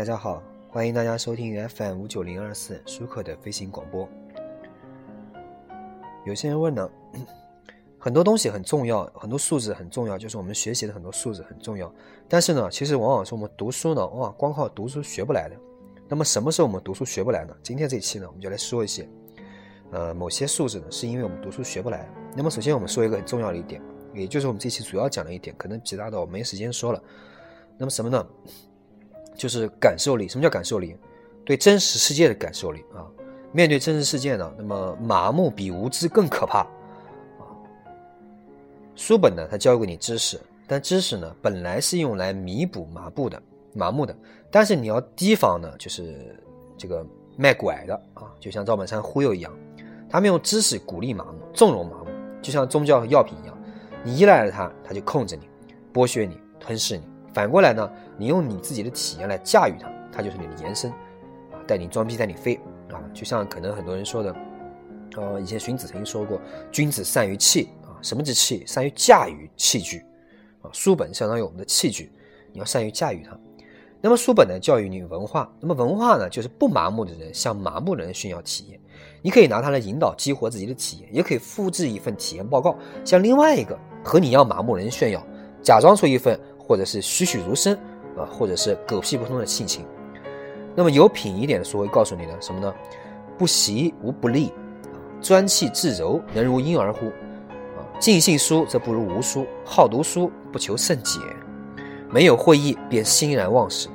大家好，欢迎大家收听 FM 五九零二四舒克的飞行广播。有些人问呢，很多东西很重要，很多素质很重要，就是我们学习的很多素质很重要。但是呢，其实往往是我们读书呢，往往光靠读书学不来的。那么什么是我们读书学不来呢？今天这一期呢，我们就来说一些，呃，某些素质呢，是因为我们读书学不来。那么首先我们说一个很重要的一点，也就是我们这期主要讲的一点，可能其他的我没时间说了。那么什么呢？就是感受力。什么叫感受力？对真实世界的感受力啊！面对真实世界呢，那么麻木比无知更可怕啊！书本呢，它教给你知识，但知识呢，本来是用来弥补麻木的、麻木的。但是你要提防呢，就是这个卖拐的啊，就像赵本山忽悠一样，他们用知识鼓励麻木、纵容麻木，就像宗教和药品一样，你依赖了它，它就控制你、剥削你、吞噬你。反过来呢，你用你自己的体验来驾驭它，它就是你的延伸啊，带你装逼带你飞啊，就像可能很多人说的，呃，以前荀子曾经说过，君子善于器啊，什么是器？善于驾驭器具啊，书本相当于我们的器具，你要善于驾驭它。那么书本呢，教育你文化，那么文化呢，就是不麻木的人向麻木的人炫耀体验，你可以拿它来引导激活自己的体验，也可以复制一份体验报告，向另外一个和你一样麻木的人炫耀，假装出一份。或者是栩栩如生啊，或者是狗屁不通的性情。那么有品一点的书会告诉你呢什么呢？不习无不利，专气致柔能如婴儿乎？啊，尽信书则不如无书，好读书不求甚解，没有会意便欣然忘食。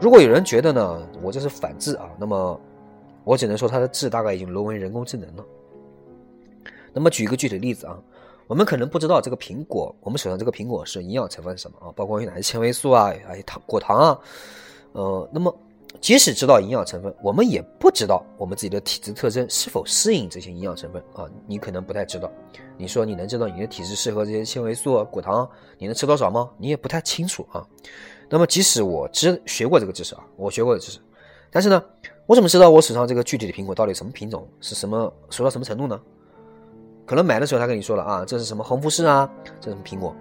如果有人觉得呢，我这是反智啊，那么我只能说他的智大概已经沦为人工智能了。那么举一个具体的例子啊。我们可能不知道这个苹果，我们手上这个苹果是营养成分是什么啊？包括有哪些纤维素啊，还有糖果糖啊，呃，那么即使知道营养成分，我们也不知道我们自己的体质特征是否适应这些营养成分啊。你可能不太知道，你说你能知道你的体质适合这些纤维素、啊果糖，你能吃多少吗？你也不太清楚啊。那么即使我知学过这个知识啊，我学过的知识，但是呢，我怎么知道我手上这个具体的苹果到底什么品种，是什么熟到什么程度呢？可能买的时候他跟你说了啊，这是什么红富士啊，这是苹果，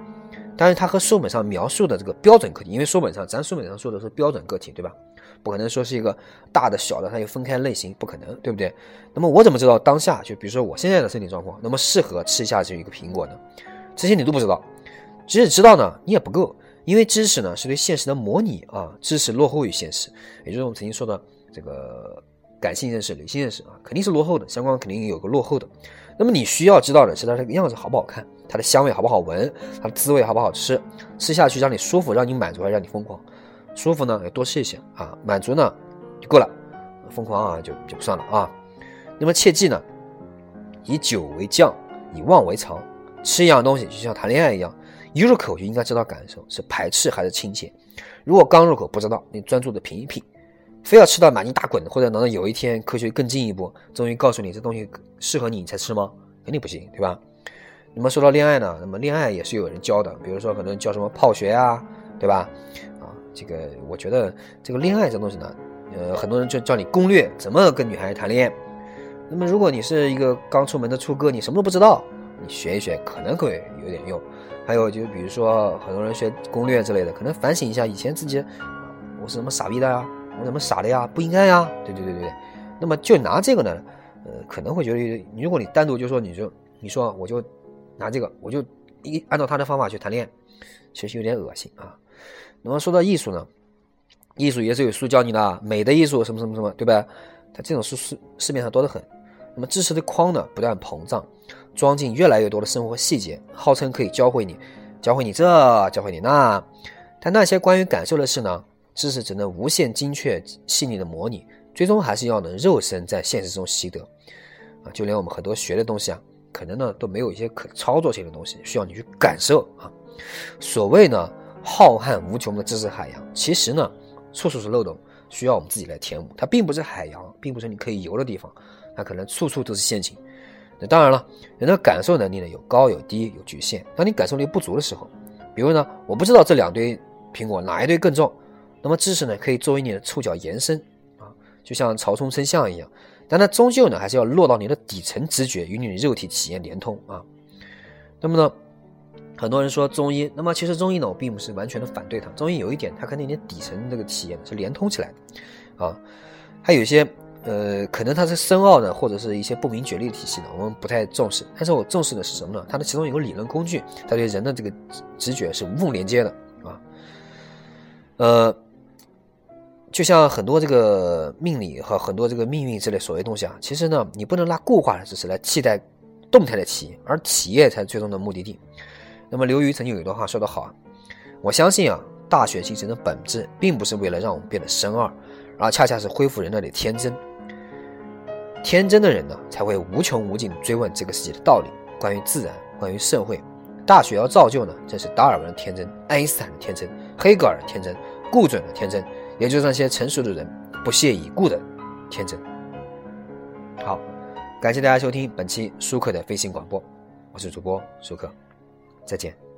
但是它和书本上描述的这个标准个体，因为书本上咱书本上说的是标准个体，对吧？不可能说是一个大的小的，它又分开类型，不可能，对不对？那么我怎么知道当下就比如说我现在的身体状况，那么适合吃下这一个苹果呢？这些你都不知道，即使知道呢，你也不够，因为知识呢是对现实的模拟啊，知识落后于现实，也就是我们曾经说的这个感性认识、理性认识啊，肯定是落后的，相关肯定有个落后的。那么你需要知道的是它这个样子好不好看，它的香味好不好闻，它的滋味好不好吃，吃下去让你舒服，让你满足还是让你疯狂？舒服呢要多吃一些啊，满足呢就够了，疯狂啊就就不算了啊。那么切记呢，以酒为酱，以旺为常。吃一样东西就像谈恋爱一样，一入口就应该知道感受是排斥还是亲切。如果刚入口不知道，你专注的品一品。非要吃到满地打滚，或者等到有一天科学更进一步，终于告诉你这东西适合你，你才吃吗？肯定不行，对吧？那么说到恋爱呢，那么恋爱也是有人教的，比如说可能教什么泡学啊，对吧？啊，这个我觉得这个恋爱这东西呢，呃，很多人就教你攻略怎么跟女孩子谈恋爱。那么如果你是一个刚出门的初哥，你什么都不知道，你学一学可能会有点用。还有就比如说很多人学攻略之类的，可能反省一下以前自己，我是什么傻逼的呀？我怎么傻了呀？不应该呀！对对对对对。那么就拿这个呢，呃，可能会觉得，如果你单独就说，你就你说我就拿这个，我就一按照他的方法去谈恋爱，其实有点恶心啊。那么说到艺术呢，艺术也是有书教你的，美的艺术什么什么什么，对吧？它这种书市市面上多得很。那么知识的框呢不断膨胀，装进越来越多的生活细节，号称可以教会你，教会你这，教会你那，但那些关于感受的事呢？知识只能无限精确细腻的模拟，最终还是要能肉身在现实中习得啊！就连我们很多学的东西啊，可能呢都没有一些可操作性的东西，需要你去感受啊。所谓呢浩瀚无穷的知识海洋，其实呢处处是漏洞，需要我们自己来填补。它并不是海洋，并不是你可以游的地方，它可能处处都是陷阱。那当然了，人的感受能力呢有高有低有局限。当你感受力不足的时候，比如呢我不知道这两堆苹果哪一堆更重。那么知识呢，可以作为你的触角延伸啊，就像曹冲称象一样，但它终究呢，还是要落到你的底层直觉，与你的肉体体验连通啊。那么呢，很多人说中医，那么其实中医呢，我并不是完全的反对它。中医有一点，它跟你的底层这个体验是连通起来的，啊，还有一些呃，可能它是深奥的，或者是一些不明觉厉的体系呢，我们不太重视。但是我重视的是什么呢？它的其中有个理论工具，它对人的这个直觉是无缝连接的啊，呃。就像很多这个命理和很多这个命运之类所谓东西啊，其实呢，你不能拿固化的知识来替代动态的企业，而企业才是最终的目的地。那么刘瑜曾经有一段话说得好啊，我相信啊，大学精神的本质并不是为了让我们变得深奥，而恰恰是恢复人类的天真。天真的人呢，才会无穷无尽追问这个世界的道理，关于自然，关于社会。大学要造就呢，正是达尔文的天真、爱因斯坦的天真、黑格尔的天真、顾准的天真。也就是那些成熟的人不屑一顾的天真。好，感谢大家收听本期舒克的飞行广播，我是主播舒克，再见。